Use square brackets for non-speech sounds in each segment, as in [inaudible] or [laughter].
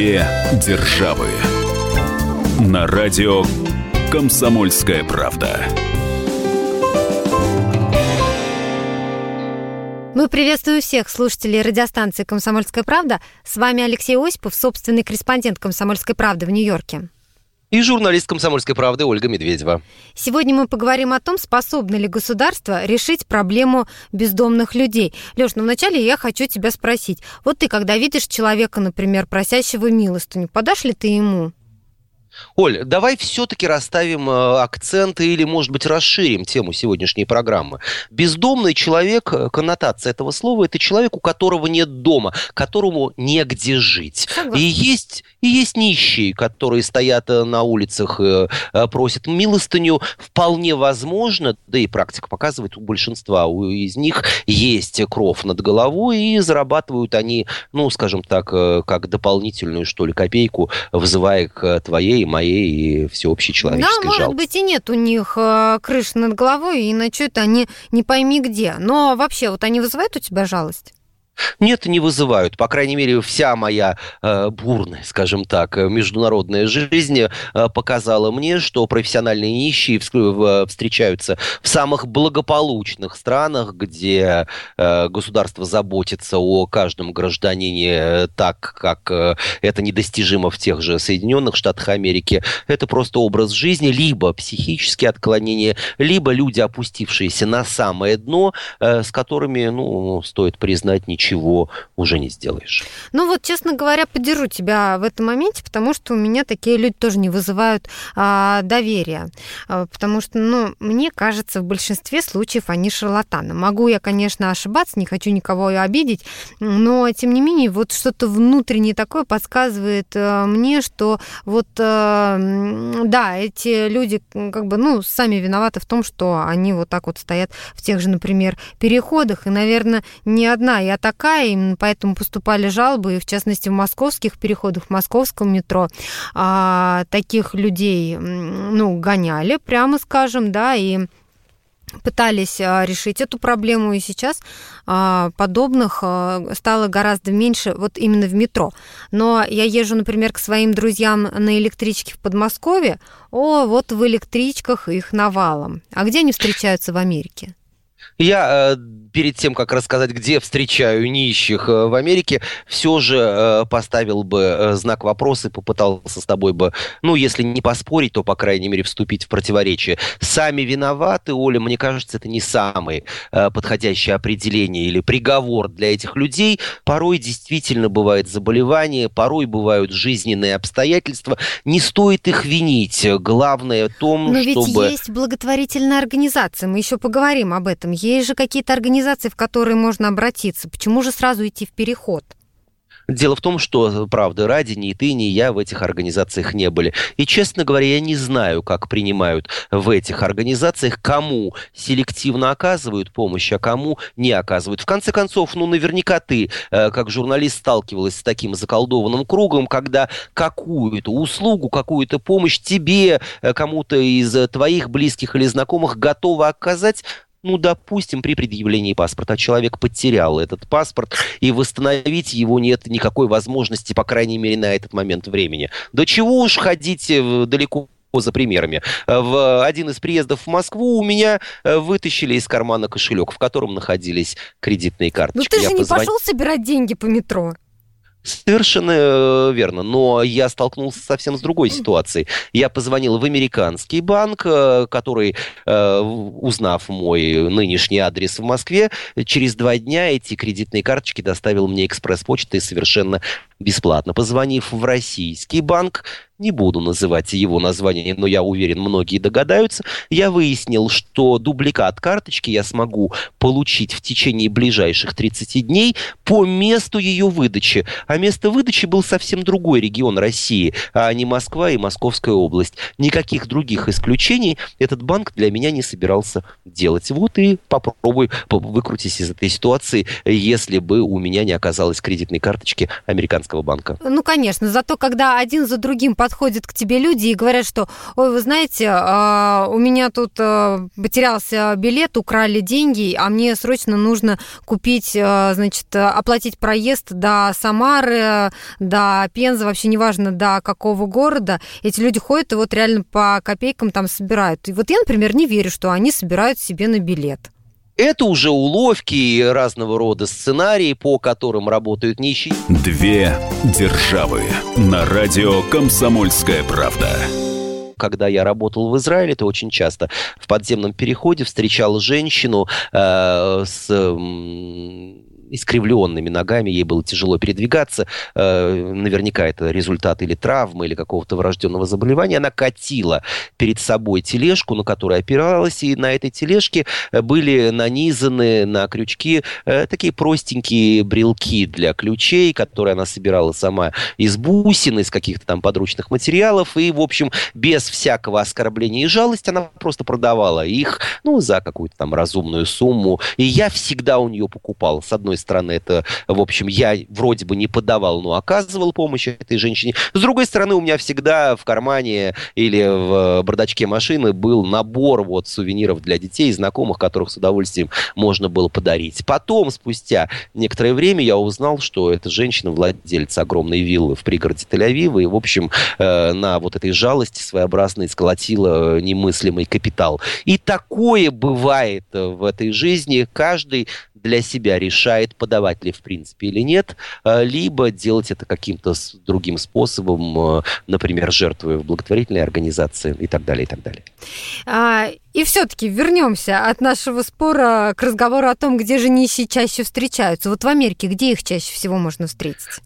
Две державы. На радио Комсомольская правда. Мы приветствуем всех слушателей радиостанции «Комсомольская правда». С вами Алексей Осипов, собственный корреспондент «Комсомольской правды» в Нью-Йорке. И журналист «Комсомольской правды» Ольга Медведева. Сегодня мы поговорим о том, способно ли государство решить проблему бездомных людей. Леш, ну вначале я хочу тебя спросить. Вот ты, когда видишь человека, например, просящего милостыню, подашь ли ты ему? Оль, давай все-таки расставим э, акценты или, может быть, расширим тему сегодняшней программы. Бездомный человек, э, коннотация этого слова, это человек, у которого нет дома, которому негде жить. И есть, и есть нищие, которые стоят э, на улицах и просят милостыню. Вполне возможно, да и практика показывает, у большинства из них есть кров над головой, и зарабатывают они, ну, скажем так, как дополнительную, что ли, копейку, вызывая к твоей моей и всеобщей человеческой Да, может жалости. быть, и нет у них э, крыши над головой, и ночуют они не пойми где. Но вообще, вот они вызывают у тебя жалость? Нет, не вызывают. По крайней мере, вся моя э, бурная, скажем так, э, международная жизнь э, показала мне, что профессиональные нищие вс- встречаются в самых благополучных странах, где э, государство заботится о каждом гражданине э, так, как э, это недостижимо в тех же Соединенных Штатах Америки. Это просто образ жизни, либо психические отклонения, либо люди, опустившиеся на самое дно, э, с которыми, ну, стоит признать, ничего уже не сделаешь. Ну вот, честно говоря, поддержу тебя в этом моменте, потому что у меня такие люди тоже не вызывают а, доверия. А, потому что, ну, мне кажется, в большинстве случаев они шарлатаны. Могу я, конечно, ошибаться, не хочу никого обидеть, но, тем не менее, вот что-то внутреннее такое подсказывает а, мне, что вот, а, да, эти люди как бы, ну, сами виноваты в том, что они вот так вот стоят в тех же, например, переходах, и, наверное, не одна я такая, именно поэтому поступали жалобы, и в частности в московских переходах, в московском метро а, таких людей, ну, гоняли, прямо скажем, да, и пытались а, решить эту проблему, и сейчас а, подобных а, стало гораздо меньше вот именно в метро. Но я езжу, например, к своим друзьям на электричке в Подмосковье, о, вот в электричках их навалом. А где они встречаются в Америке? Я э, перед тем, как рассказать, где встречаю нищих э, в Америке, все же э, поставил бы э, знак вопроса и попытался с тобой бы, ну, если не поспорить, то, по крайней мере, вступить в противоречие. Сами виноваты, Оля, мне кажется, это не самое э, подходящее определение или приговор для этих людей. Порой действительно бывает заболевание, порой бывают жизненные обстоятельства. Не стоит их винить. Главное в том, Но ведь чтобы... есть благотворительная организация, мы еще поговорим об этом. Есть же какие-то организации, в которые можно обратиться. Почему же сразу идти в переход? Дело в том, что, правда, ради ни ты, ни я в этих организациях не были. И, честно говоря, я не знаю, как принимают в этих организациях, кому селективно оказывают помощь, а кому не оказывают. В конце концов, ну, наверняка ты, э, как журналист, сталкивалась с таким заколдованным кругом, когда какую-то услугу, какую-то помощь тебе, э, кому-то из твоих близких или знакомых готовы оказать, ну, допустим, при предъявлении паспорта человек потерял этот паспорт, и восстановить его нет никакой возможности, по крайней мере, на этот момент времени. До чего уж ходить э, далеко за примерами. В один из приездов в Москву у меня э, вытащили из кармана кошелек, в котором находились кредитные карточки. Ну ты же Я не позвон- пошел собирать деньги по метро. Совершенно э, верно, но я столкнулся совсем с другой ситуацией. Я позвонил в американский банк, э, который, э, узнав мой нынешний адрес в Москве, через два дня эти кредитные карточки доставил мне экспресс-почтой совершенно бесплатно. Позвонив в российский банк, не буду называть его название, но я уверен, многие догадаются, я выяснил, что дубликат карточки я смогу получить в течение ближайших 30 дней по месту ее выдачи. А место выдачи был совсем другой регион России, а не Москва и Московская область. Никаких других исключений этот банк для меня не собирался делать. Вот и попробуй выкрутись из этой ситуации, если бы у меня не оказалось кредитной карточки американского банка. Ну, конечно, зато когда один за другим подходят к тебе люди и говорят, что, ой, вы знаете, а, у меня тут а, потерялся билет, украли деньги, а мне срочно нужно купить, а, значит, оплатить проезд до Самары, до Пензы, вообще неважно, до какого города. Эти люди ходят и вот реально по копейкам там собирают. И вот я, например, не верю, что они собирают себе на билет. Это уже уловки и разного рода сценарии, по которым работают нищие. Две державы на радио «Комсомольская правда» когда я работал в Израиле, то очень часто в подземном переходе встречал женщину э, с искривленными ногами, ей было тяжело передвигаться. Э, наверняка это результат или травмы, или какого-то врожденного заболевания. Она катила перед собой тележку, на которой опиралась, и на этой тележке были нанизаны на крючки э, такие простенькие брелки для ключей, которые она собирала сама из бусин, из каких-то там подручных материалов, и, в общем, без всякого оскорбления и жалости она просто продавала их, ну, за какую-то там разумную сумму. И я всегда у нее покупал. С одной стороны, это, в общем, я вроде бы не подавал, но оказывал помощь этой женщине. С другой стороны, у меня всегда в кармане или в бардачке машины был набор вот сувениров для детей знакомых, которых с удовольствием можно было подарить. Потом, спустя некоторое время, я узнал, что эта женщина владелец огромной виллы в пригороде Тель-Авива, и, в общем, э, на вот этой жалости своеобразной сколотила немыслимый капитал. И такое бывает в этой жизни. Каждый для себя решает, подавать ли в принципе или нет, э, либо делать это каким-то другим способом, э, например, жертвуя в благотворительной организации и так далее, и так далее. А, и все-таки вернемся от нашего спора к разговору о том, где же нищие чаще встречаются. Вот в Америке где их чаще всего можно встретить?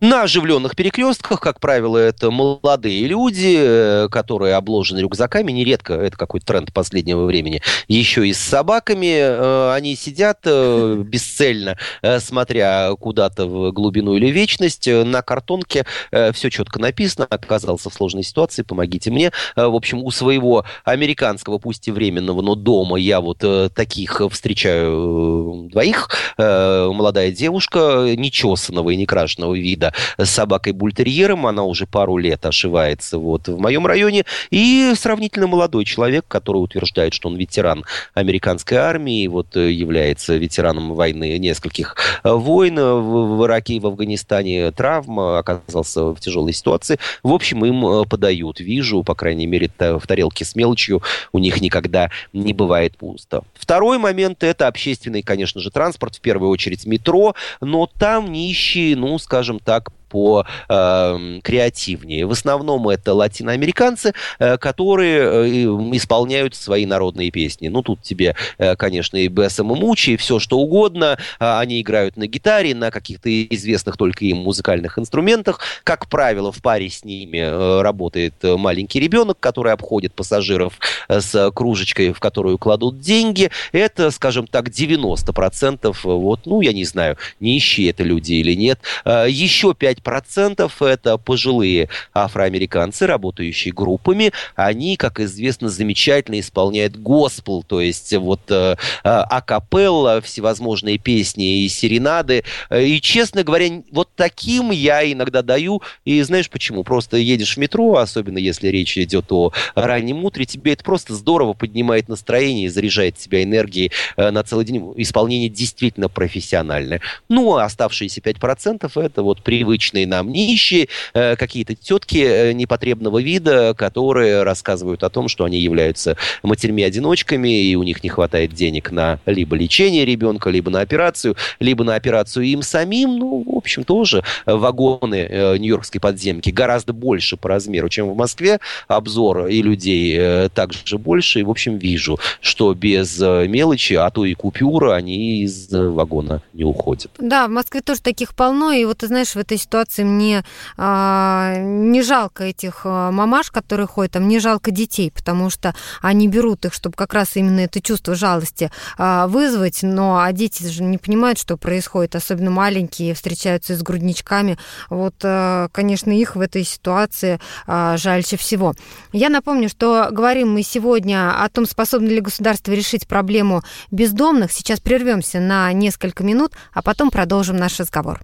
На оживленных перекрестках, как правило, это молодые люди, э, которые обложены рюкзаками. Нередко это какой-то тренд последнего времени. Еще и с собаками. Э, они сидят э, [laughs] бесцельно, смотря куда-то в глубину или вечность. На картонке все четко написано. Оказался в сложной ситуации, помогите мне. В общем, у своего американского, пусть и временного, но дома я вот таких встречаю двоих. Молодая девушка, нечесанного и некрашенного вида, с собакой бультерьером. Она уже пару лет ошивается вот в моем районе. И сравнительно молодой человек, который утверждает, что он ветеран американской армии, вот э, является ветераном войны нескольких э, войн в Ираке и в Афганистане, травма, оказался в тяжелой ситуации. В общем, им э, подают. Вижу, по крайней мере, в тарелке с мелочью у них никогда не бывает пусто. Второй момент – это общественный, конечно же, транспорт, в первую очередь метро, но там нищие, ну, скажем так, по э, креативнее. В основном это латиноамериканцы, э, которые э, исполняют свои народные песни. Ну, тут тебе, э, конечно, и Бесса Мучи, и все что угодно. Э, они играют на гитаре, на каких-то известных только им музыкальных инструментах. Как правило, в паре с ними э, работает маленький ребенок, который обходит пассажиров э, с кружечкой, в которую кладут деньги. Это, скажем так, 90% вот, ну, я не знаю, нищие это люди или нет. Э, еще 5 5% это пожилые афроамериканцы, работающие группами. Они, как известно, замечательно исполняют госпел, то есть вот э, э, акапелла, всевозможные песни и серенады. И, честно говоря, вот таким я иногда даю. И знаешь почему? Просто едешь в метро, особенно если речь идет о раннем утре, тебе это просто здорово поднимает настроение и заряжает тебя энергией э, на целый день. Исполнение действительно профессиональное. Ну, а оставшиеся 5% это вот привычные нам нищие, э, какие-то тетки э, непотребного вида, которые рассказывают о том, что они являются матерьми-одиночками, и у них не хватает денег на либо лечение ребенка, либо на операцию, либо на операцию им самим. Ну, в общем, тоже вагоны э, нью-йоркской подземки гораздо больше по размеру, чем в Москве. Обзор и людей также больше. И, в общем, вижу, что без мелочи, а то и купюра, они из вагона не уходят. Да, в Москве тоже таких полно. И вот, ты знаешь, в этой ситуации ситуации мне а, не жалко этих а, мамаш, которые ходят, а мне жалко детей, потому что они берут их, чтобы как раз именно это чувство жалости а, вызвать, но а дети же не понимают, что происходит, особенно маленькие, встречаются с грудничками. Вот, а, конечно, их в этой ситуации а, жальче всего. Я напомню, что говорим мы сегодня о том, способно ли государство решить проблему бездомных. Сейчас прервемся на несколько минут, а потом продолжим наш разговор.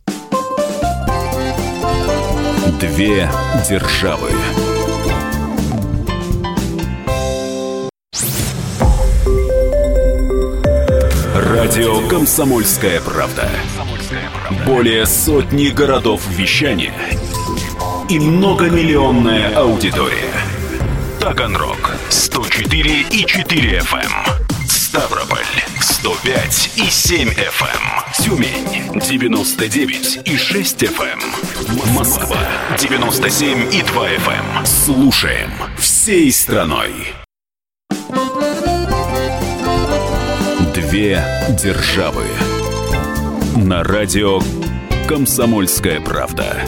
Две державы. Радио Комсомольская правда". Более сотни городов вещания и многомиллионная аудитория. Таганрог 104 и 4 FM. Ставрополь 105 и 7 FM. Эм. Тюмень 99 и 6 FM. Эм. Москва 97 и 2 FM. Эм. Слушаем всей страной. Две державы. На радио Комсомольская правда.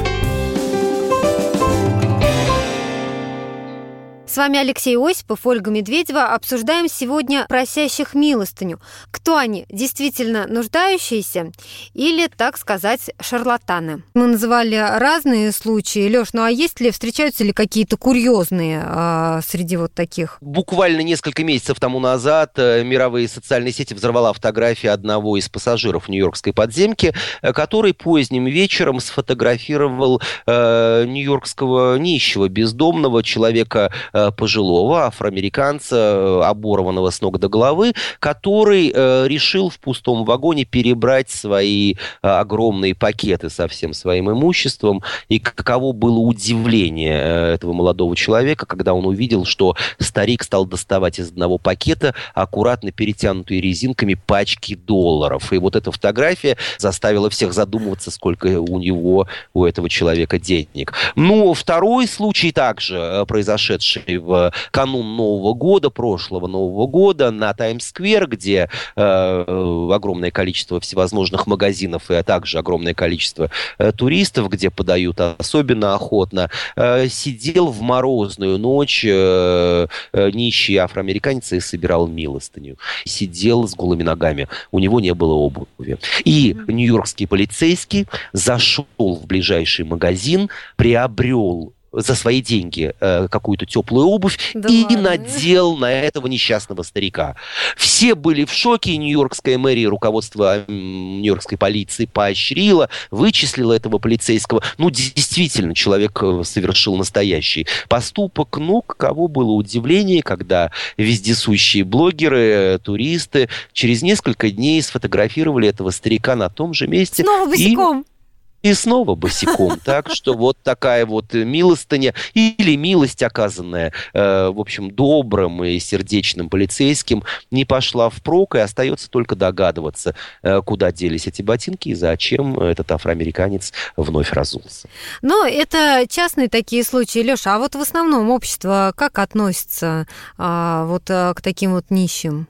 Вами Алексей Осипов, Ольга Медведева. Обсуждаем сегодня просящих милостыню. Кто они? Действительно нуждающиеся или, так сказать, шарлатаны? Мы называли разные случаи. Лёш, ну а есть ли, встречаются ли какие-то курьезные а, среди вот таких? Буквально несколько месяцев тому назад э, мировые социальные сети взорвала фотографии одного из пассажиров нью-йоркской подземки, э, который поздним вечером сфотографировал э, нью-йоркского нищего, бездомного человека э, пожилого афроамериканца, э, оборванного с ног до головы, который э, решил в пустом вагоне перебрать свои э, огромные пакеты со всем своим имуществом. И каково было удивление этого молодого человека, когда он увидел, что старик стал доставать из одного пакета аккуратно перетянутые резинками пачки долларов. И вот эта фотография заставила всех задумываться, сколько у него, у этого человека денег. Ну, второй случай также произошедший в канун Нового года, прошлого Нового года, на Таймс-сквер, где э, огромное количество всевозможных магазинов и а также огромное количество э, туристов, где подают особенно охотно, э, сидел в морозную ночь э, э, нищий афроамериканец и собирал милостыню. Сидел с голыми ногами. У него не было обуви. И нью-йоркский полицейский зашел в ближайший магазин, приобрел за свои деньги э, какую-то теплую обувь да и ладно. надел на этого несчастного старика. Все были в шоке, Нью-Йоркская мэрия, руководство Нью-Йоркской полиции поощрило, вычислило этого полицейского. Ну, действительно, человек э, совершил настоящий поступок. Ну, каково было удивление, когда вездесущие блогеры, э, туристы через несколько дней сфотографировали этого старика на том же месте. Снова босиком. И и снова босиком. [laughs] Так что вот такая вот милостыня или милость, оказанная, э, в общем, добрым и сердечным полицейским, не пошла впрок, и остается только догадываться, э, куда делись эти ботинки и зачем этот афроамериканец вновь разулся. Но это частные такие случаи, Леша. А вот в основном общество как относится а, вот э, к таким вот нищим?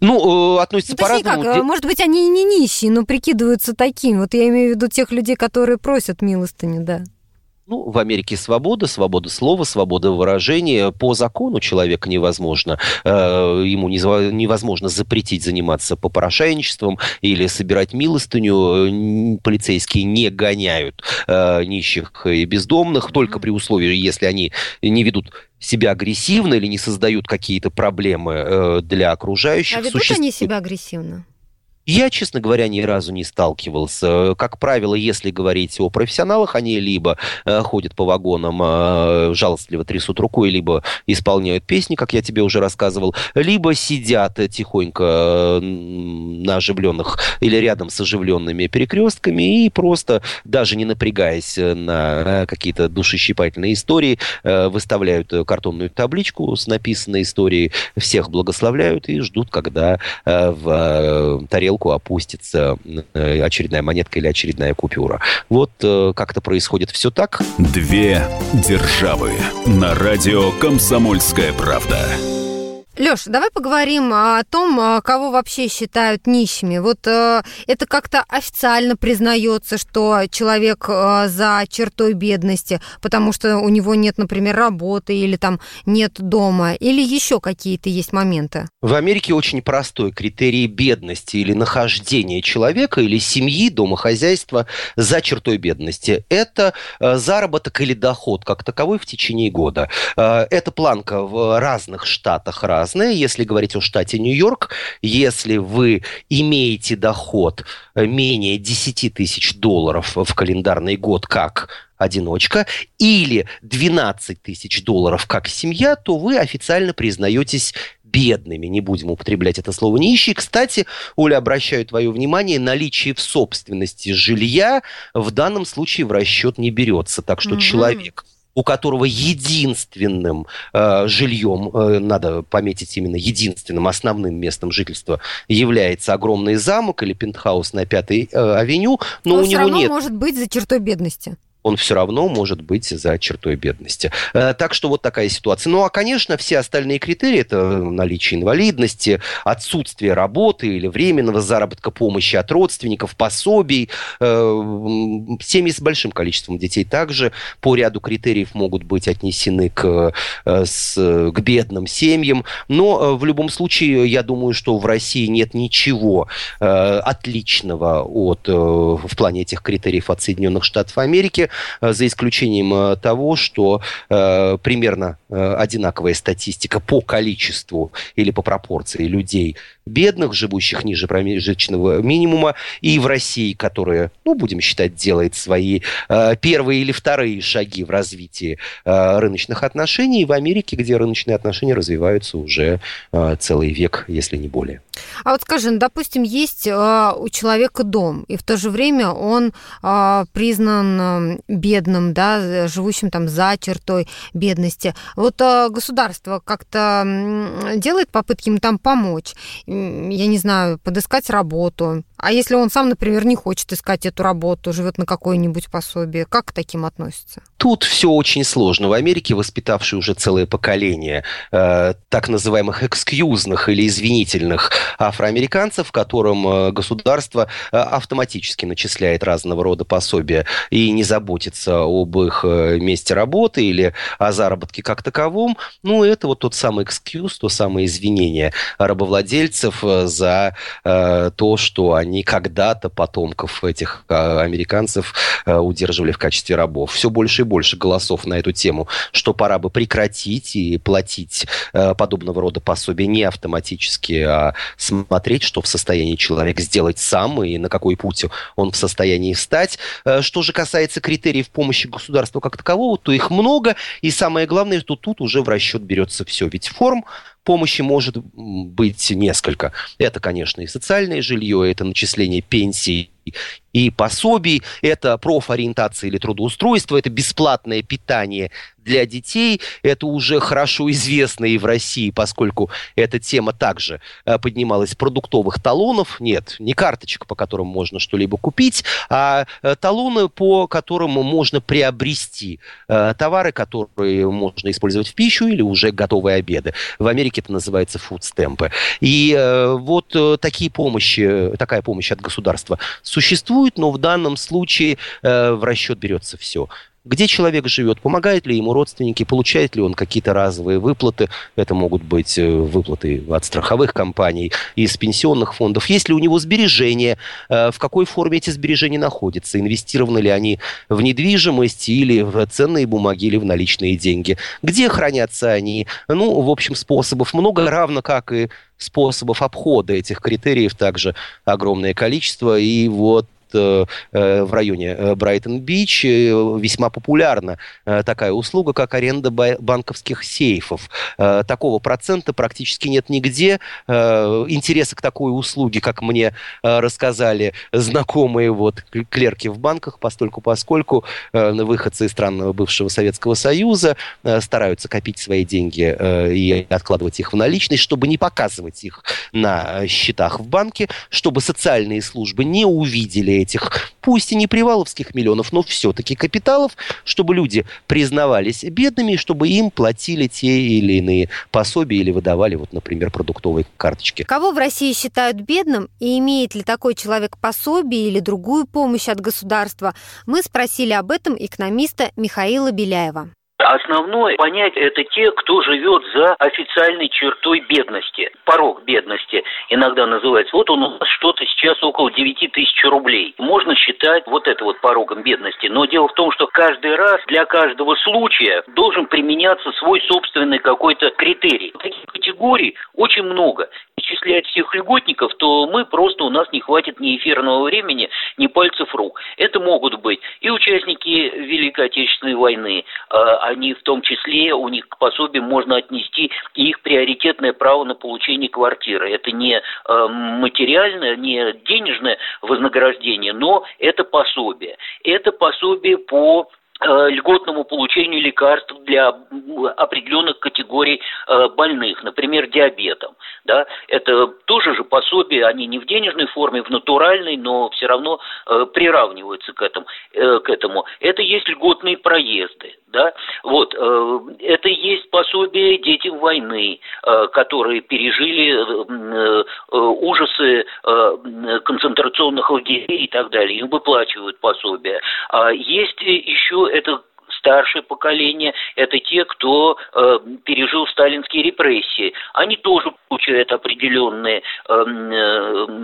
Ну, э, относятся ну, по-разному. Как, может быть, они и не нищие, но прикидываются такими. Вот я имею в виду тех людей, которые просят милостыни, да. Ну, в Америке свобода, свобода слова, свобода выражения. По закону человека невозможно, э, ему невозможно запретить заниматься попрошайничеством или собирать милостыню. Полицейские не гоняют э, нищих и бездомных, только при условии, если они не ведут себя агрессивно или не создают какие-то проблемы э, для окружающих. А ведут Суще... они себя агрессивно? Я, честно говоря, ни разу не сталкивался. Как правило, если говорить о профессионалах, они либо э, ходят по вагонам, э, жалостливо трясут рукой, либо исполняют песни, как я тебе уже рассказывал, либо сидят тихонько э, на оживленных или рядом с оживленными перекрестками и просто, даже не напрягаясь на какие-то душещипательные истории, э, выставляют картонную табличку с написанной историей, всех благословляют и ждут, когда э, в э, тарелку тарелку опустится э, очередная монетка или очередная купюра. Вот э, как-то происходит все так. Две державы на радио «Комсомольская правда». Леш, давай поговорим о том, а, кого вообще считают нищими. Вот э, это как-то официально признается, что человек э, за чертой бедности, потому что у него нет, например, работы или там нет дома, или еще какие-то есть моменты? В Америке очень простой критерий бедности или нахождения человека или семьи, домохозяйства за чертой бедности. Это э, заработок или доход как таковой в течение года. Эта планка в разных штатах, разное. Если говорить о штате Нью-Йорк, если вы имеете доход менее 10 тысяч долларов в календарный год как одиночка или 12 тысяч долларов как семья, то вы официально признаетесь бедными, не будем употреблять это слово нищие. Кстати, Оля, обращаю твое внимание, наличие в собственности жилья в данном случае в расчет не берется. Так что mm-hmm. человек у которого единственным э, жильем, э, надо пометить именно единственным основным местом жительства, является огромный замок или пентхаус на Пятой э, авеню, но, но у него нет... может быть за чертой бедности он все равно может быть за чертой бедности. Э, так что вот такая ситуация. Ну, а, конечно, все остальные критерии, это наличие инвалидности, отсутствие работы или временного заработка помощи от родственников, пособий. Э, семьи с большим количеством детей также по ряду критериев могут быть отнесены к, э, к бедным семьям. Но в любом случае, я думаю, что в России нет ничего отличного от, в плане этих критериев от Соединенных Штатов Америки. Э, за исключением э, того, что э, примерно одинаковая статистика по количеству или по пропорции людей бедных, живущих ниже прожиточного минимума, и в России, которая, ну, будем считать, делает свои первые или вторые шаги в развитии рыночных отношений, и в Америке, где рыночные отношения развиваются уже целый век, если не более. А вот скажи, ну, допустим, есть у человека дом, и в то же время он признан бедным, да, живущим там за чертой бедности. Вот э, государство как-то делает попытки им там помочь, я не знаю, подыскать работу. А если он сам, например, не хочет искать эту работу, живет на какое-нибудь пособие, как к таким относится? Тут все очень сложно. В Америке воспитавшие уже целое поколение э, так называемых экскьюзных или извинительных афроамериканцев, которым э, государство э, автоматически начисляет разного рода пособия и не заботится об их э, месте работы или о заработке как таковом. Ну, это вот тот самый экскьюз, то самое извинение рабовладельцев за э, то, что они когда-то потомков этих а, американцев а, удерживали в качестве рабов. Все больше и больше голосов на эту тему, что пора бы прекратить и платить а, подобного рода пособия не автоматически, а смотреть, что в состоянии человек сделать сам и на какой путь он в состоянии стать. Что же касается критериев помощи государства как такового, то их много, и самое главное, что тут уже в расчет берется все. Ведь форм помощи может быть несколько. Это, конечно, и социальное жилье, это начисление пенсий и пособий, это профориентация или трудоустройство, это бесплатное питание для детей. Это уже хорошо известно и в России, поскольку эта тема также э, поднималась. Продуктовых талонов нет, не карточек, по которым можно что-либо купить, а э, талоны, по которым можно приобрести э, товары, которые можно использовать в пищу или уже готовые обеды. В Америке это называется фудстемпы. И вот такие помощи, такая помощь от государства существует, но в данном случае в расчет берется все где человек живет, помогают ли ему родственники, получает ли он какие-то разовые выплаты. Это могут быть э, выплаты от страховых компаний, из пенсионных фондов. Есть ли у него сбережения, э, в какой форме эти сбережения находятся, инвестированы ли они в недвижимость или в ценные бумаги, или в наличные деньги. Где хранятся они? Ну, в общем, способов много, равно как и способов обхода этих критериев также огромное количество. И вот в районе э, Брайтон-Бич э, весьма популярна такая услуга, как аренда банковских сейфов. Такого процента практически нет нигде. Интереса к такой услуге, как мне рассказали знакомые вот клерки в банках, постольку поскольку выходцы из стран бывшего Советского Союза стараются копить свои деньги и откладывать их в наличность, чтобы не показывать их на счетах в банке, чтобы социальные службы не увидели этих, пусть и не приваловских миллионов, но все-таки капиталов, чтобы люди признавались бедными, чтобы им платили те или иные пособия или выдавали, вот, например, продуктовые карточки. Кого в России считают бедным и имеет ли такой человек пособие или другую помощь от государства, мы спросили об этом экономиста Михаила Беляева. Основное понять это те, кто живет за официальной чертой бедности, порог бедности иногда называется. Вот он у нас что-то сейчас около 9 тысяч рублей. Можно считать вот это вот порогом бедности. Но дело в том, что каждый раз для каждого случая должен применяться свой собственный какой-то критерий. Таких категорий очень много. Исчислять всех льготников, то мы просто, у нас не хватит ни эфирного времени, ни пальцев рук. Это могут быть и участники Великой Отечественной войны, а, они в том числе, у них к пособиям можно отнести и их приоритетное право на получение квартиры. Это не а, материальное, не денежное вознаграждение, но это пособие. Это пособие по льготному получению лекарств для определенных категорий э, больных, например, диабетом. Да? Это тоже же пособие, они не в денежной форме, в натуральной, но все равно э, приравниваются к этому. К этому. Это есть льготные проезды. Да? Вот, это есть пособие детям войны, которые пережили ужасы концентрационных лагерей и так далее. Им выплачивают пособие. А есть еще это старшее поколение, это те, кто э, пережил сталинские репрессии. Они тоже получают определенные эм,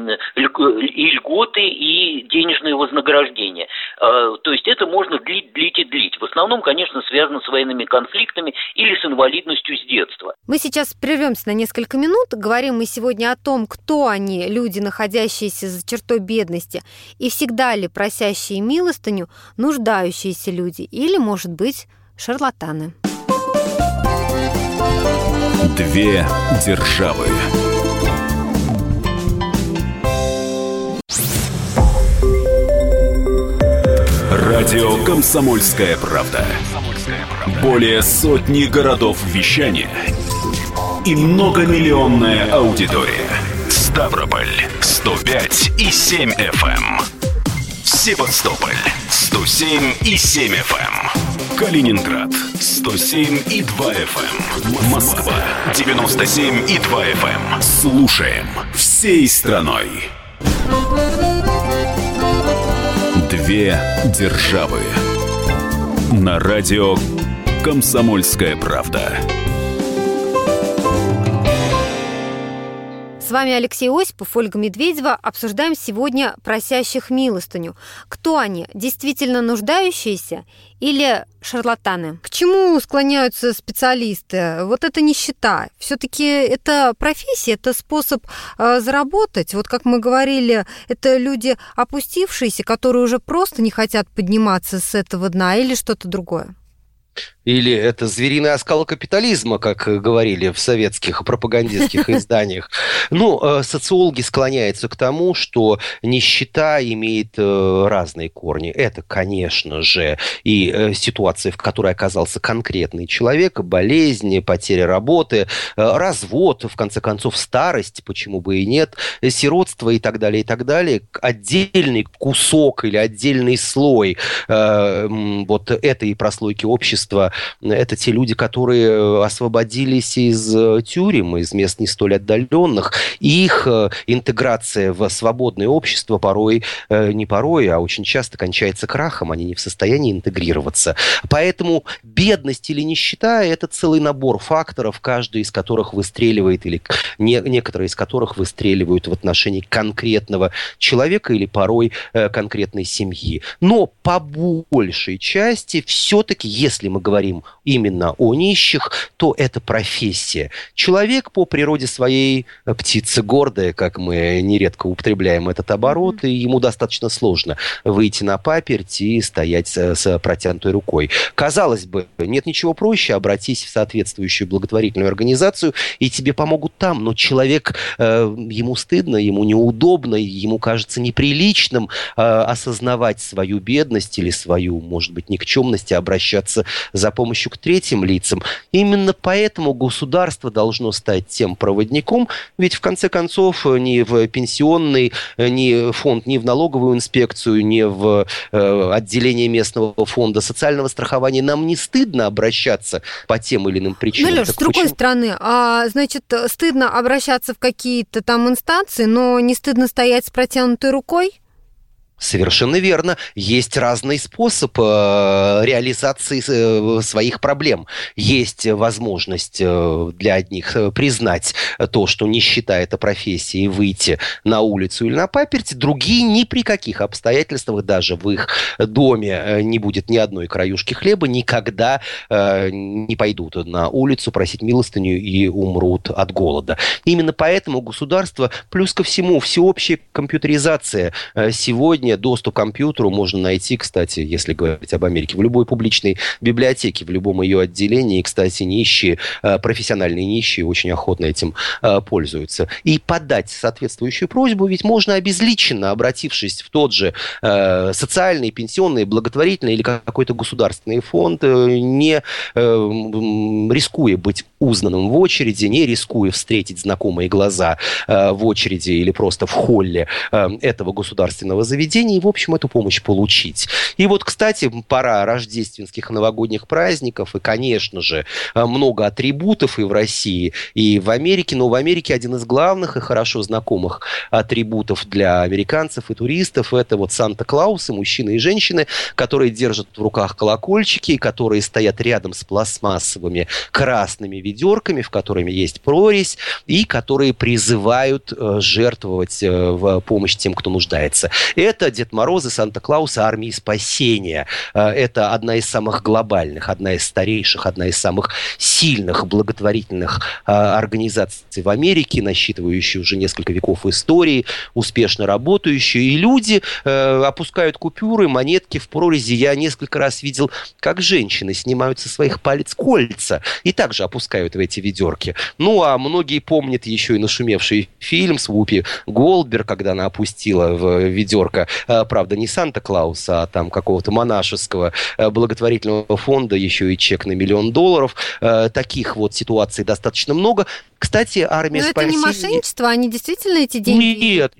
э, и льготы, и денежные вознаграждения. Э, то есть это можно длить, длить и длить. В основном, конечно, связано с военными конфликтами или с инвалидностью с детства. Мы сейчас прервемся на несколько минут. Говорим мы сегодня о том, кто они, люди, находящиеся за чертой бедности, и всегда ли просящие милостыню нуждающиеся люди, или, может может быть шарлатаны. Две державы. Радио Комсомольская правда". Более сотни городов вещания и многомиллионная аудитория. Ставрополь 105 и 7 FM. Севастополь 107 и 7 FM. Калининград 107 и 2 FM. Москва 97 и 2 FM. Слушаем всей страной. Две державы. На радио Комсомольская правда. С вами Алексей Осипов, Ольга Медведева. Обсуждаем сегодня просящих милостыню. Кто они? Действительно нуждающиеся или шарлатаны? К чему склоняются специалисты? Вот это нищета. Все-таки это профессия, это способ э, заработать. Вот как мы говорили, это люди опустившиеся, которые уже просто не хотят подниматься с этого дна или что-то другое. Или это звериный оскал капитализма, как говорили в советских пропагандистских [laughs] изданиях. Ну, э, социологи склоняются к тому, что нищета имеет э, разные корни. Это, конечно же, и э, ситуация, в которой оказался конкретный человек, болезни, потеря работы, развод, в конце концов, старость, почему бы и нет, сиротство и так далее, и так далее. Отдельный кусок или отдельный слой вот этой прослойки общества это те люди, которые э, освободились из э, тюрем, из мест не столь отдаленных. их э, интеграция в свободное общество порой, не порой, а очень часто кончается крахом. Они не в состоянии интегрироваться. Поэтому бедность или нищета – это целый набор факторов, каждый из которых выстреливает, или не, некоторые из которых выстреливают в отношении конкретного человека или порой конкретной семьи. Но по большей части все-таки, если мы говорим именно о нищих, то это профессия. Человек по природе своей э, птица гордая, как мы нередко употребляем этот оборот, и ему достаточно сложно выйти на паперть и стоять с, с протянутой рукой. Казалось бы, нет ничего проще, обратись в соответствующую благотворительную организацию, и тебе помогут там, но человек, э, ему стыдно, ему неудобно, ему кажется неприличным э, осознавать свою бедность или свою, может быть, никчемность и обращаться за помощью к третьим лицам. Именно поэтому государство должно стать тем проводником, ведь в конце концов ни в пенсионный, ни фонд, ни в налоговую инспекцию, ни в э, отделение местного фонда социального страхования нам не стыдно обращаться по тем или иным причинам. Ну, Леш, с другой почему? стороны, а, значит, стыдно обращаться в какие-то там инстанции, но не стыдно стоять с протянутой рукой? Совершенно верно. Есть разный способ э, реализации э, своих проблем. Есть возможность э, для одних признать то, что нищета – это профессия, и выйти на улицу или на паперти. Другие ни при каких обстоятельствах, даже в их доме не будет ни одной краюшки хлеба, никогда не пойдут на улицу просить милостыню и умрут от голода. Именно поэтому государство, плюс ко всему, всеобщая компьютеризация сегодня сегодня доступ к компьютеру можно найти, кстати, если говорить об Америке, в любой публичной библиотеке, в любом ее отделении. И, кстати, нищие, э, профессиональные нищие очень охотно этим э, пользуются. И подать соответствующую просьбу ведь можно обезличенно, обратившись в тот же э, социальный, пенсионный, благотворительный или какой-то государственный фонд, не рискуя быть узнанным в очереди, не рискуя встретить знакомые глаза в очереди или просто в холле этого государственного заведения, и, в общем, эту помощь получить. И вот, кстати, пора рождественских новогодних праздников, и, конечно же, э, много атрибутов и в России, и в Америке, но в Америке один из главных и хорошо знакомых атрибутов для американцев и туристов – это вот Санта-Клаусы, мужчины и женщины, которые держат в руках колокольчики, которые стоят рядом с пластмассовыми красными ведерками, в которыми есть прорезь, и которые призывают э, жертвовать э, в помощь тем, кто нуждается. Это Дед Мороз и Санта-Клаус армии спасения. Э, это одна из самых глобальных, одна из старейших, одна из самых сильных благотворительных организаций в Америке, насчитывающие уже несколько веков истории, успешно работающие. И люди опускают купюры, монетки в прорези. Я несколько раз видел, как женщины снимают со своих палец кольца и также опускают в эти ведерки. Ну, а многие помнят еще и нашумевший фильм с Вупи Голдберг, когда она опустила в ведерко Э, правда, не Санта-Клауса, а там какого-то монашеского э, благотворительного фонда, еще и чек на миллион долларов. Э, таких вот ситуаций достаточно много. Кстати, армия Но спасения... это не мошенничество, они действительно эти деньги... Нет,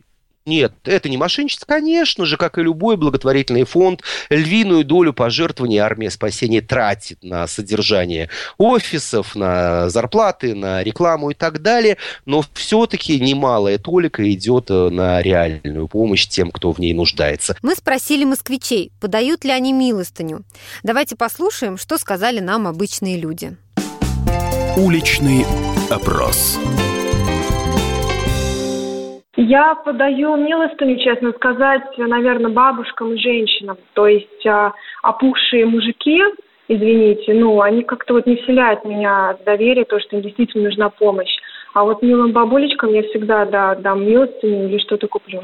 нет, это не мошенничество. Конечно же, как и любой благотворительный фонд, львиную долю пожертвований армия спасения тратит на содержание офисов, на зарплаты, на рекламу и так далее. Но все-таки немалая толика идет э, на реальную помощь тем, кто в ней нуждается. Мы спросили москвичей, подают ли они милостыню. Давайте послушаем, что сказали нам обычные люди. Уличный опрос. Я подаю милостыню, честно сказать, наверное, бабушкам и женщинам. То есть а, опухшие мужики, извините, ну, они как-то вот не вселяют в меня доверие, то, что им действительно нужна помощь. А вот милым бабулечкам я всегда да, дам милостыню или что-то куплю.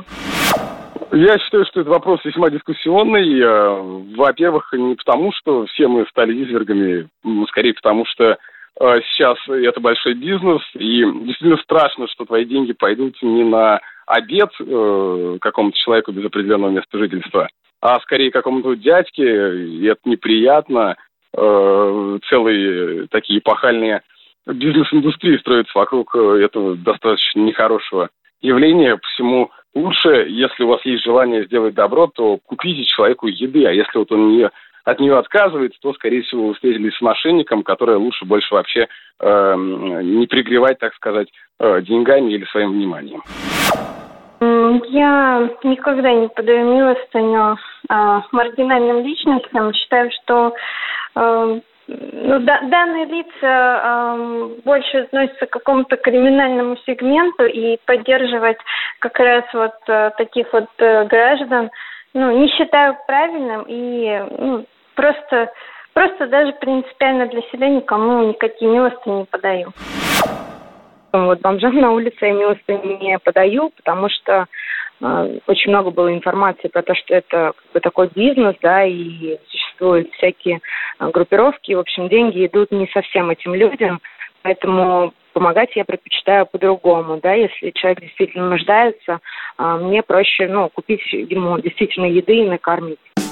Я считаю, что этот вопрос весьма дискуссионный. Э, во-первых, не потому, что все мы стали извергами, скорее потому, что сейчас это большой бизнес, и действительно страшно, что твои деньги пойдут не на обед э, какому-то человеку без определенного места жительства, а скорее какому-то дядьке, и это неприятно. Э, целые такие эпохальные бизнес-индустрии строятся вокруг э, этого достаточно нехорошего явления. Посему лучше, если у вас есть желание сделать добро, то купите человеку еды, а если вот он не от нее отказывается, то, скорее всего, вы встретились с мошенником, которое лучше больше вообще э, не пригревать, так сказать, э, деньгами или своим вниманием. Я никогда не подаю милостыню э, маргинальным личностям. Считаю, что э, ну, да, данные лица э, больше относятся к какому-то криминальному сегменту и поддерживать как раз вот э, таких вот э, граждан, ну, не считаю правильным и ну, просто, просто даже принципиально для себя никому никакие милости не подаю. Вот бомжам на улице я милости не подаю, потому что э, очень много было информации про то, что это как бы такой бизнес, да, и существуют всякие э, группировки, и, в общем, деньги идут не совсем этим людям, поэтому помогать я предпочитаю по-другому, да, если человек действительно нуждается, э, мне проще, ну, купить ему действительно еды и накормить.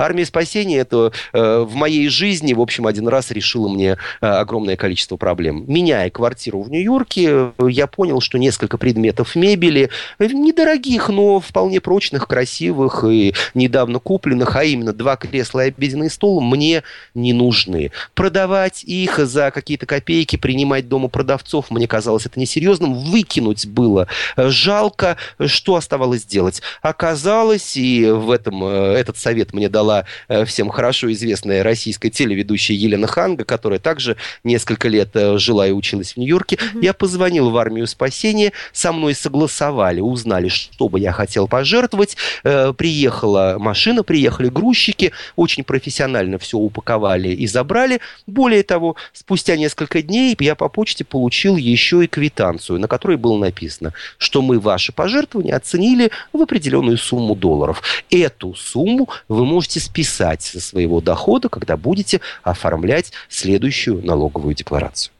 Армия спасения это э, в моей жизни, в общем, один раз решила мне э, огромное количество проблем. Меняя квартиру в Нью-Йорке, я понял, что несколько предметов мебели, недорогих, но вполне прочных, красивых и недавно купленных, а именно два кресла и обеденный стол, мне не нужны. Продавать их за какие-то копейки, принимать дома продавцов, мне казалось это несерьезным. Выкинуть было жалко. Что оставалось делать? Оказалось, и в этом э, этот совет мне дала э, всем хорошо известная российская телеведущая Елена Ханга, которая также несколько лет э, жила и училась в Нью-Йорке. Mm-hmm. Я позвонил в армию спасения, со мной согласовали, узнали, что бы я хотел пожертвовать. Приехала машина, приехали грузчики, очень профессионально все упаковали и забрали. Более того, спустя несколько дней я по почте получил еще и квитанцию, на которой было написано, что мы ваши пожертвования оценили в определенную сумму долларов. Эту сумму вы можете списать со своего дохода, когда будете оформлять следующую налоговую декларацию.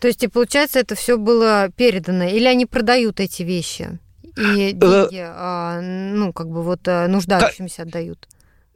То есть, и получается, это все было передано, или они продают эти вещи? И э, деньги, а, ну, как бы вот э, нуждающимся отдают?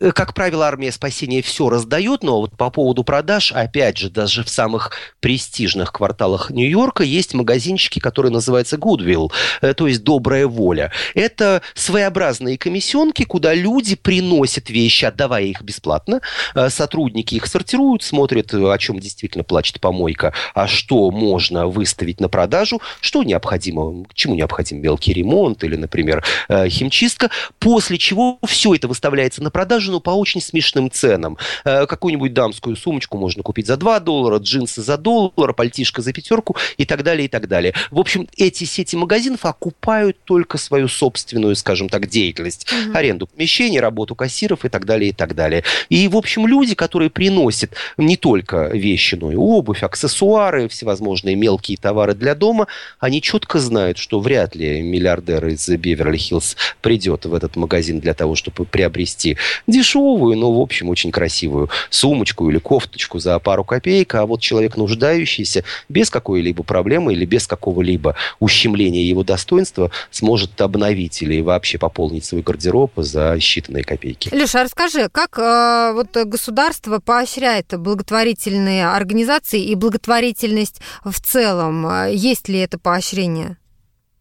Э, как правило, армия спасения все раздает, но вот по поводу продаж, опять же, даже в самых престижных кварталах Нью-Йорка есть магазинчики, которые называются Goodwill, э, то есть добрая воля. Это своеобразные комиссионки, куда люди приносят вещи, отдавая их бесплатно. Э, сотрудники их сортируют, смотрят, о чем действительно плачет помойка, а что можно выставить на продажу, что необходимо, к чему необходим мелкий ремонт или, например, химчистка, после чего все это выставляется на продажу но по очень смешным ценам. Э, какую-нибудь дамскую сумочку можно купить за 2 доллара, джинсы за доллар, пальтишко за пятерку и так далее, и так далее. В общем, эти сети магазинов окупают только свою собственную, скажем так, деятельность. Угу. Аренду помещений, работу кассиров и так далее, и так далее. И, в общем, люди, которые приносят не только вещи, но и обувь, аксессуары, всевозможные мелкие товары для дома, они четко знают, что вряд ли миллиардер из Беверли-Хиллз придет в этот магазин для того, чтобы приобрести дешевую, но, в общем, очень красивую сумочку или кофточку за пару копеек, а вот человек нуждающийся без какой-либо проблемы или без какого-либо ущемления его достоинства сможет обновить или вообще пополнить свой гардероб за считанные копейки. Леша, а расскажи, как э, вот государство поощряет благотворительные организации и благотворительность в целом? Есть ли это поощрение?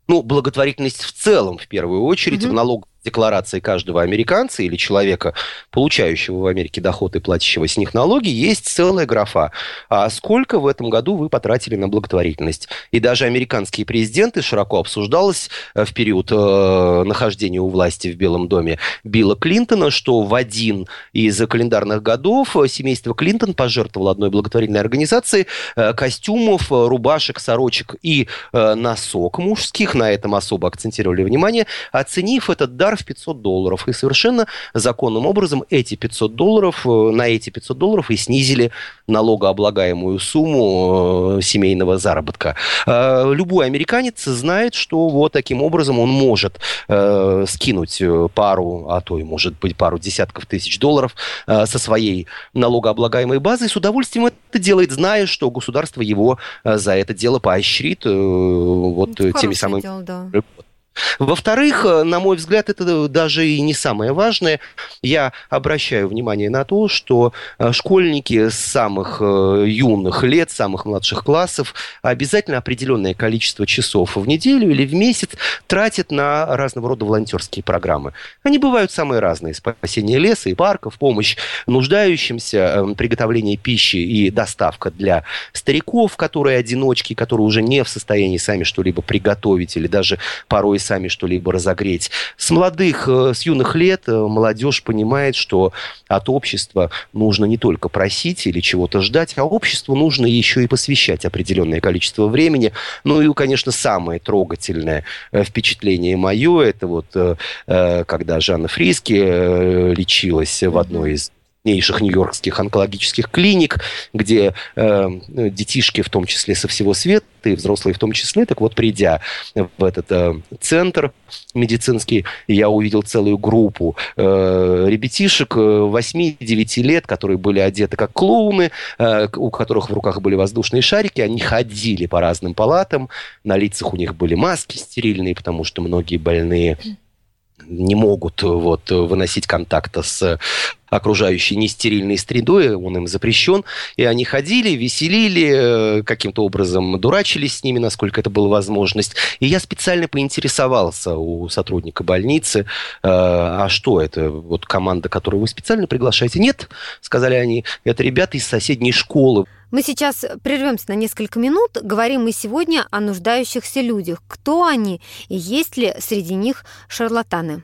Ну, благотворительность в целом, в первую очередь, угу. в налог декларации каждого американца или человека, получающего в Америке доход и платящего с них налоги, есть целая графа. А сколько в этом году вы потратили на благотворительность? И даже американские президенты широко обсуждалось э, в период э, нахождения у власти в Белом доме Билла Клинтона, что в один из календарных годов семейство Клинтон пожертвовало одной благотворительной организации э, костюмов, рубашек, сорочек и э, носок мужских, на этом особо акцентировали внимание, оценив этот дар в 500 долларов. И совершенно законным образом эти 500 долларов, э, на эти 500 долларов и снизили налогооблагаемую сумму э, семейного заработка. Э, любой американец знает, что вот таким образом он может скинуть пару, а то и может быть пару десятков тысяч долларов со своей налогооблагаемой базы и с удовольствием это делает, зная, что государство его за это дело поощрит вот ну, теми самыми... Дело, да. Во-вторых, э, на мой взгляд, это даже и не самое важное. Я обращаю внимание на то, что э, школьники с самых э, юных лет, самых младших классов обязательно определенное количество часов в неделю или в месяц тратят на разного рода волонтерские программы. Они бывают самые разные. Спасение леса и парков, помощь нуждающимся, приготовление пищи и доставка для стариков, которые одиночки, которые уже не в состоянии сами что-либо приготовить или даже порой сами что-либо разогреть. С молодых, э, с юных лет э, молодежь понимает, что от общества нужно не только просить или чего-то ждать, а обществу нужно еще и посвящать определенное количество времени. Ну и, конечно, самое трогательное э, впечатление мое, это вот когда Жанна Фриски лечилась в одной из крупнейших нью-йоркских онкологических клиник, где э, детишки, в том числе со всего света, и взрослые в том числе, так вот, придя в этот э, центр медицинский, я увидел целую группу э, ребятишек 8-9 э, лет, которые были одеты как клоуны, э, у которых в руках были воздушные шарики, они ходили по разным палатам, на лицах у них были маски стерильные, потому что многие больные не могут вот, выносить контакта с окружающей нестерильной средой, он им запрещен, и они ходили, веселили, э, каким-то образом дурачились с ними, насколько это была возможность. И я специально поинтересовался у сотрудника больницы, э, а что это, вот команда, которую вы специально приглашаете? Нет, сказали они, это ребята из соседней школы. Мы сейчас прервемся на несколько минут. Говорим мы сегодня о нуждающихся людях. Кто они и есть ли среди них шарлатаны?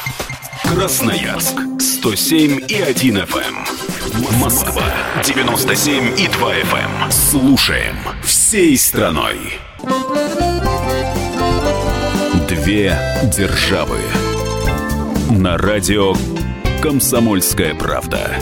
Эм. Красноярск 107 и 1 FM. Эм. Москва 97 и 2 FM. Слушаем всей страной. Две державы. На радио Комсомольская правда.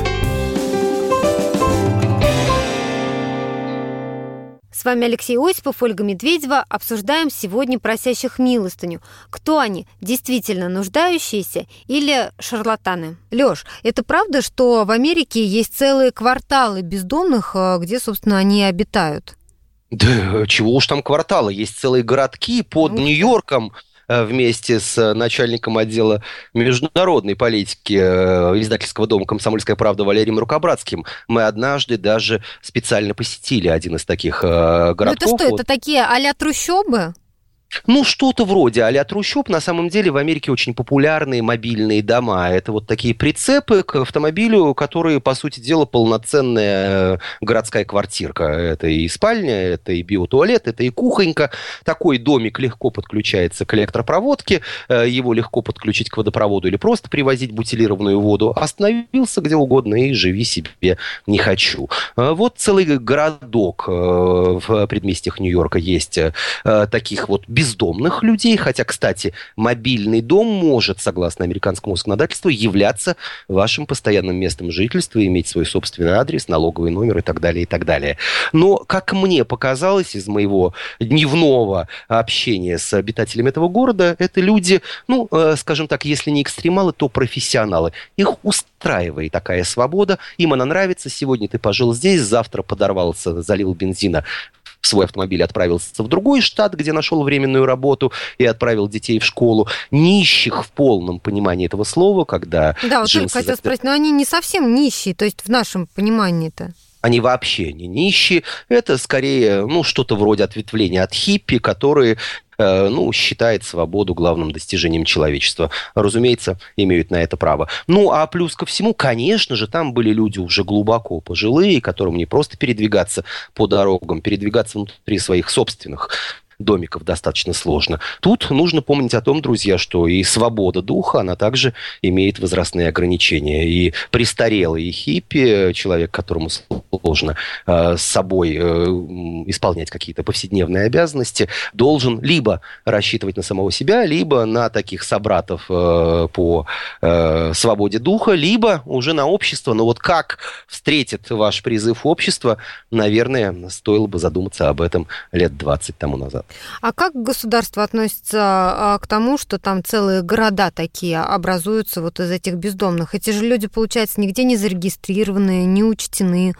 С вами Алексей Осипов, Ольга Медведева. Обсуждаем сегодня просящих милостыню. Кто они, действительно нуждающиеся или шарлатаны? Лёш, это правда, что в Америке есть целые кварталы бездомных, э, где, собственно, они обитают? Да чего уж там кварталы, есть целые городки под ну, Нью-Йорком, вместе с начальником отдела международной политики э, издательского дома «Комсомольская правда» Валерием Рукобратским. Мы однажды даже специально посетили один из таких городков. Э, ну это что, это такие а-ля трущобы? Ну, что-то вроде а трущоб. На самом деле в Америке очень популярные мобильные дома. Это вот такие прицепы к автомобилю, которые, по сути дела, полноценная э, городская квартирка. Это и спальня, это и биотуалет, это и кухонька. Такой домик легко подключается к электропроводке, э, его легко подключить к водопроводу или просто привозить бутилированную воду. Остановился где угодно и живи себе не хочу. Э, вот целый городок в предместьях Нью-Йорка есть таких вот бездомных людей, хотя, кстати, мобильный дом может, согласно американскому законодательству, являться вашим постоянным местом жительства, иметь свой собственный адрес, налоговый номер и так далее, и так далее. Но, как мне показалось из моего дневного общения с обитателями этого города, это люди, ну, э, скажем так, если не экстремалы, то профессионалы. Их устраивает такая свобода, им она нравится. Сегодня ты пожил здесь, завтра подорвался, залил бензина свой автомобиль отправился в другой штат, где нашел временную работу и отправил детей в школу. Нищих в полном понимании этого слова, когда... Да, вот только хотел спросить, но они не совсем нищие, то есть в нашем понимании-то они вообще не нищие. Это скорее ну, что-то вроде ответвления от хиппи, которые ну, считает свободу главным достижением человечества. Разумеется, имеют на это право. Ну, а плюс ко всему, конечно же, там были люди уже глубоко пожилые, которым не просто передвигаться по дорогам, передвигаться внутри своих собственных домиков достаточно сложно. Тут нужно помнить о том, друзья, что и свобода духа, она также имеет возрастные ограничения. И престарелый хиппи, человек, которому сложно э, с собой э, исполнять какие-то повседневные обязанности, должен либо рассчитывать на самого себя, либо на таких собратов э, по э, свободе духа, либо уже на общество. Но вот как встретит ваш призыв общества, наверное, стоило бы задуматься об этом лет 20 тому назад. А как государство относится а, к тому, что там целые города такие образуются вот из этих бездомных? Эти же люди, получается, нигде не зарегистрированные, не учтены,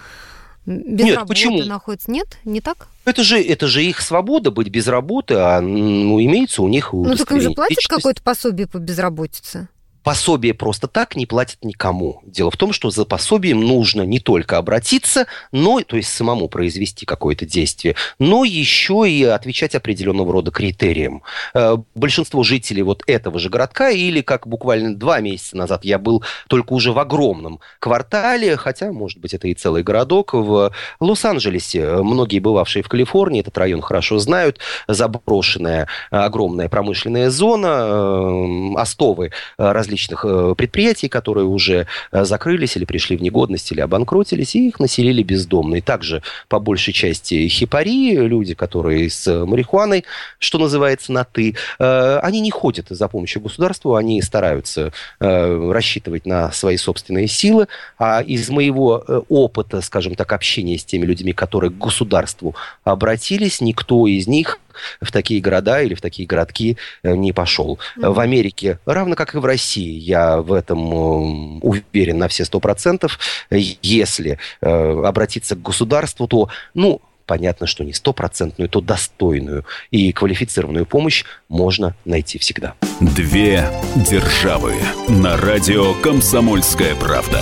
без Нет, работы почему? находятся. Нет, не так? Это же, это же их свобода быть без работы, а ну, имеется у них Ну, так им же платят какое-то пособие по безработице? Пособие просто так не платят никому. Дело в том, что за пособием нужно не только обратиться, но, то есть самому произвести какое-то действие, но еще и отвечать определенного рода критериям. Э, большинство жителей вот этого же городка, или как буквально два месяца назад я был только уже в огромном квартале, хотя, может быть, это и целый городок, в Лос-Анджелесе. Многие бывавшие в Калифорнии этот район хорошо знают. Заброшенная огромная промышленная зона, э, остовы различных различных предприятий, которые уже закрылись или пришли в негодность, или обанкротились, и их населили бездомные. Также, по большей части, хипари, люди, которые с марихуаной, что называется, на «ты», они не ходят за помощью государству, они стараются рассчитывать на свои собственные силы, а из моего опыта, скажем так, общения с теми людьми, которые к государству обратились, никто из них в такие города или в такие городки э, не пошел. Mm-hmm. В Америке, равно как и в России, я в этом э, уверен на все сто процентов, если э, обратиться к государству, то, ну, понятно, что не стопроцентную, то достойную и квалифицированную помощь можно найти всегда. Две державы на радио «Комсомольская правда».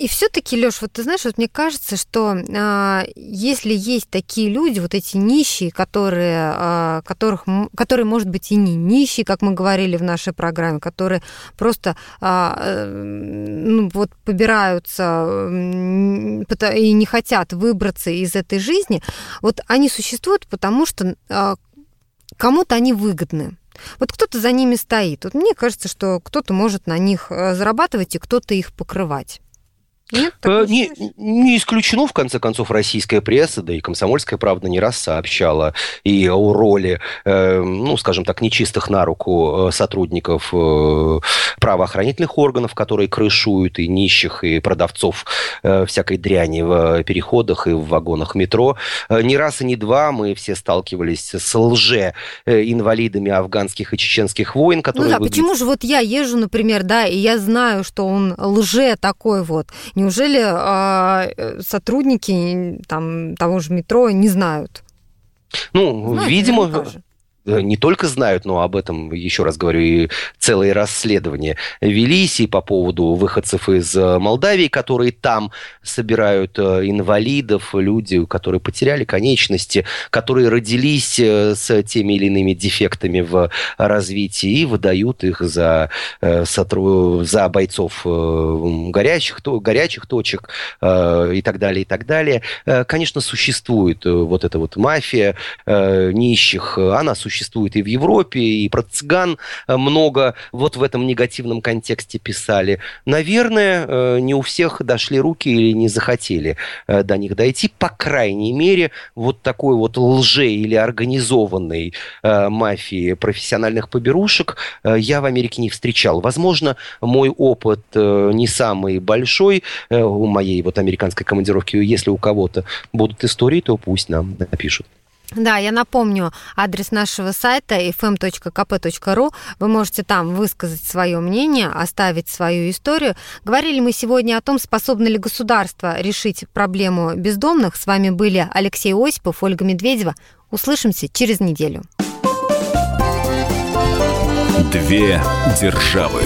И все-таки, Леш, вот ты знаешь, вот мне кажется, что а, если есть такие люди, вот эти нищие, которые, а, которых, которые, может быть, и не нищие, как мы говорили в нашей программе, которые просто а, э, ну, вот побираются и не хотят выбраться из этой жизни, вот они существуют, потому что а, кому-то они выгодны. Вот кто-то за ними стоит. Вот мне кажется, что кто-то может на них э, зарабатывать и кто-то их покрывать. Нет, э, не, не исключено, в конце концов, российская пресса, да и комсомольская правда не раз сообщала и о роли, э, ну, скажем так, нечистых на руку э, сотрудников э, правоохранительных органов, которые крышуют и нищих, и продавцов э, всякой дряни в переходах и в вагонах метро. Э, не раз и не два мы все сталкивались с лже-инвалидами афганских и чеченских войн, которые... Ну да, выглядят... почему же вот я езжу, например, да, и я знаю, что он лже такой вот, Неужели э, сотрудники там, того же метро не знают? Ну, Знают, видимо, не только знают, но об этом, еще раз говорю, и целые расследования велись и по поводу выходцев из э, Молдавии, которые там собирают э, инвалидов, люди, которые потеряли конечности, которые родились с теми или иными дефектами в развитии и выдают их за, за бойцов горячих, горячих точек и так далее, и так далее. Конечно, существует вот эта вот мафия нищих, она существует существует и в Европе, и про цыган э, много вот в этом негативном контексте писали. Наверное, э, не у всех дошли руки или не захотели э, до них дойти. По крайней мере, вот такой вот лже или организованной мафии профессиональных поберушек я в Америке не встречал. Возможно, мой опыт не самый большой у моей вот американской командировки. Если у кого-то будут истории, то пусть нам напишут. Да, я напомню адрес нашего сайта fm.kp.ru. Вы можете там высказать свое мнение, оставить свою историю. Говорили мы сегодня о том, способно ли государство решить проблему бездомных. С вами были Алексей Осипов, Ольга Медведева. Услышимся через неделю. Две державы.